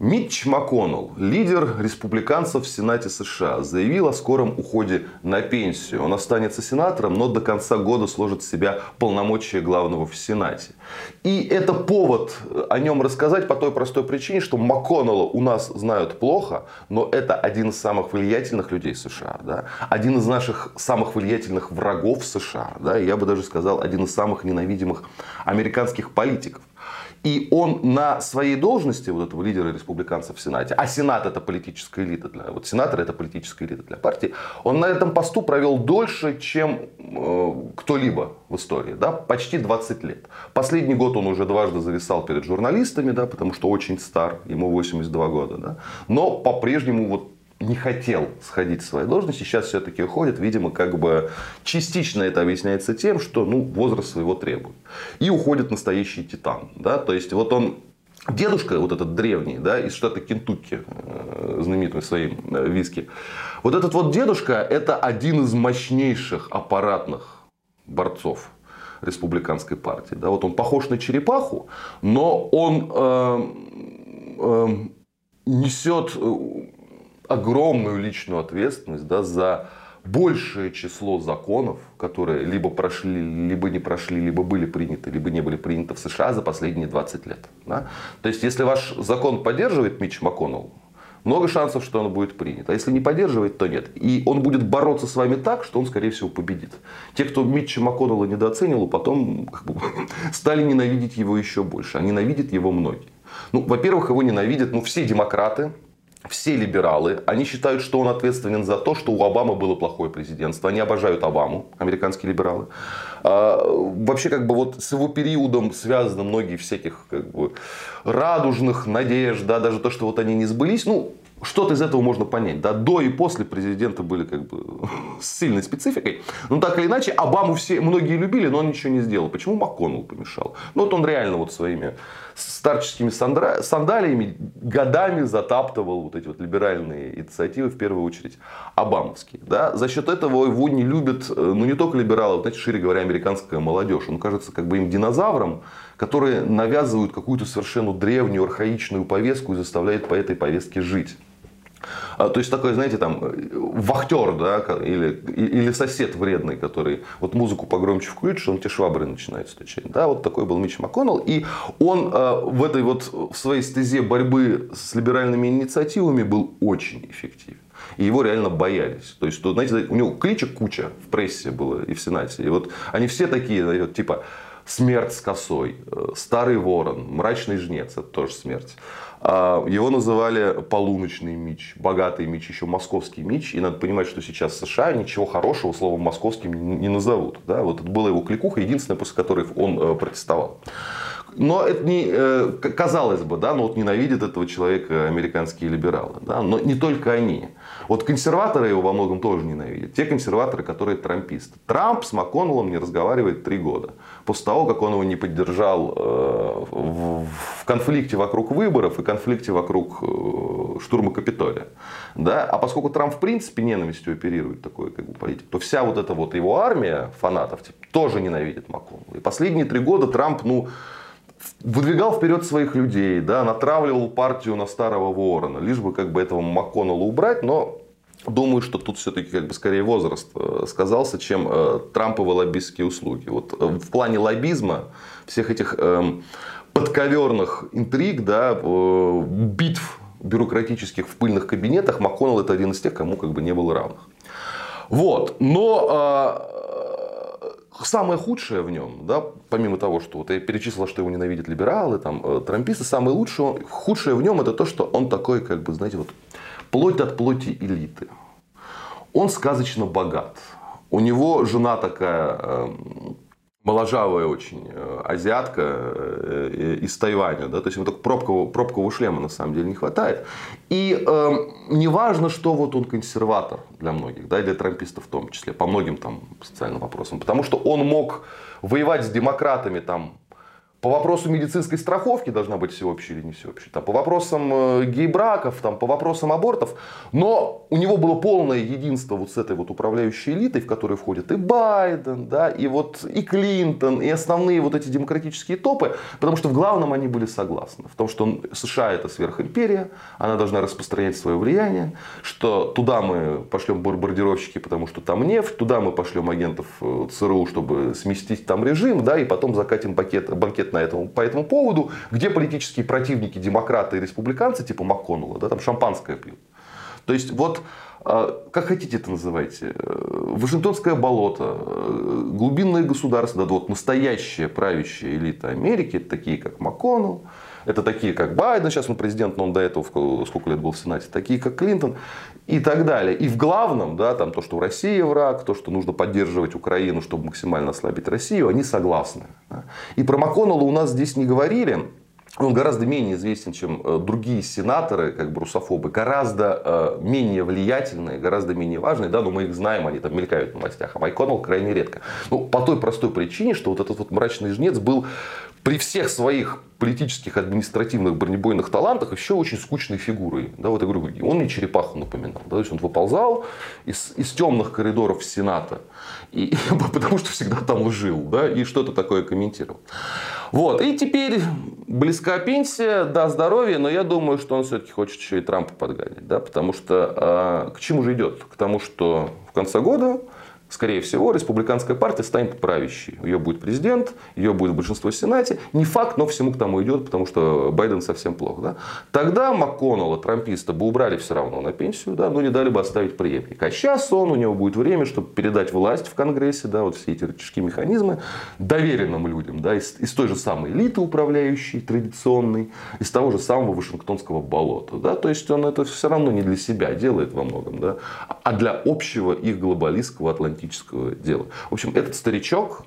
Митч МакКоннелл, лидер республиканцев в Сенате США, заявил о скором уходе на пенсию. Он останется сенатором, но до конца года сложит в себя полномочия главного в Сенате. И это повод о нем рассказать по той простой причине, что МакКоннелла у нас знают плохо, но это один из самых влиятельных людей США. Да? Один из наших самых влиятельных врагов США. Да? я бы даже сказал, один из самых ненавидимых американских политиков. И он на своей должности, вот этого лидера республиканцев в Сенате, а Сенат это политическая элита, для, вот сенатор это политическая элита для партии, он на этом посту провел дольше, чем э, кто-либо в истории, да, почти 20 лет. Последний год он уже дважды зависал перед журналистами, да, потому что очень стар, ему 82 года, да, но по-прежнему вот не хотел сходить с своей должности, сейчас все-таки уходит. Видимо, как бы частично это объясняется тем, что ну, возраст своего требует. И уходит настоящий титан. Да? То есть, вот он Дедушка, вот этот древний, да, из штата Кентукки, э, знаменитый своим э, виски. Вот этот вот дедушка, это один из мощнейших аппаратных борцов республиканской партии. Да, вот он похож на черепаху, но он э, э, несет огромную личную ответственность да, за большее число законов, которые либо прошли, либо не прошли, либо были приняты, либо не были приняты в США за последние 20 лет. Да? То есть, если ваш закон поддерживает Митч МакКоннелл, много шансов, что он будет принят. А если не поддерживает, то нет. И он будет бороться с вами так, что он, скорее всего, победит. Те, кто Митча МакКоннелла недооценил, потом как бы, стали ненавидеть его еще больше. А ненавидят его многие. Ну, во-первых, его ненавидят ну, все демократы, все либералы, они считают, что он ответственен за то, что у Обамы было плохое президентство. Они обожают Обаму, американские либералы. А, вообще, как бы вот с его периодом связаны многие всяких как бы, радужных надежд, да, даже то, что вот они не сбылись. Ну, что-то из этого можно понять. Да? До и после президента были как бы с сильной спецификой. Но так или иначе, Обаму все, многие любили, но он ничего не сделал. Почему МакКоннелл помешал? Ну вот он реально вот своими старческими сандалиями годами затаптывал вот эти вот либеральные инициативы, в первую очередь обамовские. Да? За счет этого его не любят, э, ну не только либералы, вот, знаете, шире говоря, американская молодежь. Он кажется как бы им динозавром, которые навязывают какую-то совершенно древнюю, архаичную повестку и заставляют по этой повестке жить. А, то есть такой, знаете, там вахтер, да, или, или сосед вредный, который вот музыку погромче включишь, он тебе швабры начинает стучать. Да, вот такой был Митч МакКоннелл. И он э, в этой вот в своей стезе борьбы с либеральными инициативами был очень эффективен. И его реально боялись. То есть, знаете, у него кличек куча в прессе было и в Сенате. И вот они все такие, типа смерть с косой, э, старый ворон, мрачный жнец, это тоже смерть. А, его называли полуночный меч, богатый меч, еще московский меч. И надо понимать, что сейчас в США ничего хорошего словом московским не назовут. Да? Вот это была его кликуха, единственная, после которой он э, протестовал. Но это не, э, казалось бы, да, но вот ненавидят этого человека американские либералы. Да, но не только они. Вот консерваторы его во многом тоже ненавидят. Те консерваторы, которые трамписты. Трамп с МакКоннеллом не разговаривает три года. После того, как он его не поддержал э, в конфликте вокруг выборов и конфликте вокруг э, штурма Капитолия. Да? А поскольку Трамп в принципе ненавистью оперирует такой как бы, политик, то вся вот эта вот его армия фанатов типа, тоже ненавидит МакКоннелла. И последние три года Трамп, ну, выдвигал вперед своих людей, да, натравливал партию на старого ворона, лишь бы как бы этого МакКоннелла убрать, но Думаю, что тут все-таки как бы скорее возраст э, сказался, чем э, Трамповы лоббистские услуги. Вот э, в плане лоббизма всех этих э, подковерных интриг, да, э, битв бюрократических в пыльных кабинетах, МакКоннелл это один из тех, кому как бы не было равных. Вот. Но самое худшее в нем, да, помимо того, что вот я перечислил, что его ненавидят либералы, там, э, трамписты, самое лучшее, худшее в нем это то, что он такой, как бы, знаете, вот плоть от плоти элиты. Он сказочно богат. У него жена такая эм, моложавая очень э, азиатка э, из Тайваня. Да? То есть ему только пробкового, пробкового шлема на самом деле не хватает. И э, не важно, что вот он консерватор для многих, да, и для трампистов в том числе, по многим там социальным вопросам. Потому что он мог воевать с демократами там по вопросу медицинской страховки должна быть всеобщая или не всеобщая. Там, по вопросам э, гей-браков, там, по вопросам абортов. Но у него было полное единство вот с этой вот управляющей элитой, в которой входит и Байден, да, и вот и Клинтон, и основные вот эти демократические топы. Потому что в главном они были согласны. В том, что США это сверхимперия, она должна распространять свое влияние, что туда мы пошлем бомбардировщики, потому что там нефть, туда мы пошлем агентов э, ЦРУ, чтобы сместить там режим, да, и потом закатим пакет, банкет ответ на этому, по этому поводу, где политические противники, демократы и республиканцы, типа МакКоннелла, да, там шампанское пьют. То есть вот а, как хотите это называйте, э, Вашингтонское болото, э, глубинное государство, да, вот настоящая правящая элита Америки, такие как МакКоннелл, это такие, как Байден, сейчас он президент, но он до этого сколько лет был в Сенате, такие, как Клинтон и так далее. И в главном, да, там, то, что Россия враг, то, что нужно поддерживать Украину, чтобы максимально ослабить Россию, они согласны. И про МакКоннелла у нас здесь не говорили, он гораздо менее известен, чем э, другие сенаторы, как бы русофобы, гораздо э, менее влиятельные, гораздо менее важные, да, но мы их знаем, они там мелькают в новостях, а Майконнелл крайне редко. Ну, по той простой причине, что вот этот вот мрачный жнец был при всех своих политических, административных, бронебойных талантах еще очень скучной фигурой. Да, вот я говорю, он мне черепаху напоминал. Да, то есть он выползал из, из темных коридоров Сената, и, потому что всегда там жил, да, и что-то такое комментировал. Вот, и теперь близка пенсия, да, здоровье, но я думаю, что он все-таки хочет еще и Трампа подгонять, да, потому что э, к чему же идет? К тому, что в конце года скорее всего, республиканская партия станет правящей. Ее будет президент, ее будет большинство в Сенате. Не факт, но всему к тому идет, потому что Байден совсем плохо. Да? Тогда МакКоннелла, трамписта, бы убрали все равно на пенсию, да, но не дали бы оставить преемника. А сейчас он, у него будет время, чтобы передать власть в Конгрессе, да, вот все эти рычажки механизмы, доверенным людям, да, из, из той же самой элиты управляющей, традиционной, из того же самого Вашингтонского болота. Да? То есть он это все равно не для себя делает во многом, да, а для общего их глобалистского атлантического романтического дела. В общем, этот старичок,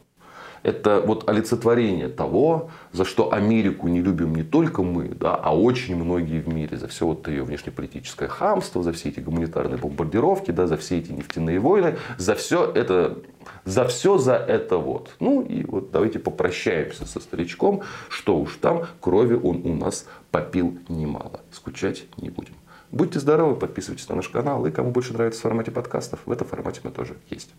это вот олицетворение того, за что Америку не любим не только мы, да, а очень многие в мире. За все вот ее внешнеполитическое хамство, за все эти гуманитарные бомбардировки, да, за все эти нефтяные войны, за все это, за все за это вот. Ну и вот давайте попрощаемся со старичком, что уж там, крови он у нас попил немало. Скучать не будем. Будьте здоровы, подписывайтесь на наш канал. И кому больше нравится в формате подкастов, в этом формате мы тоже есть.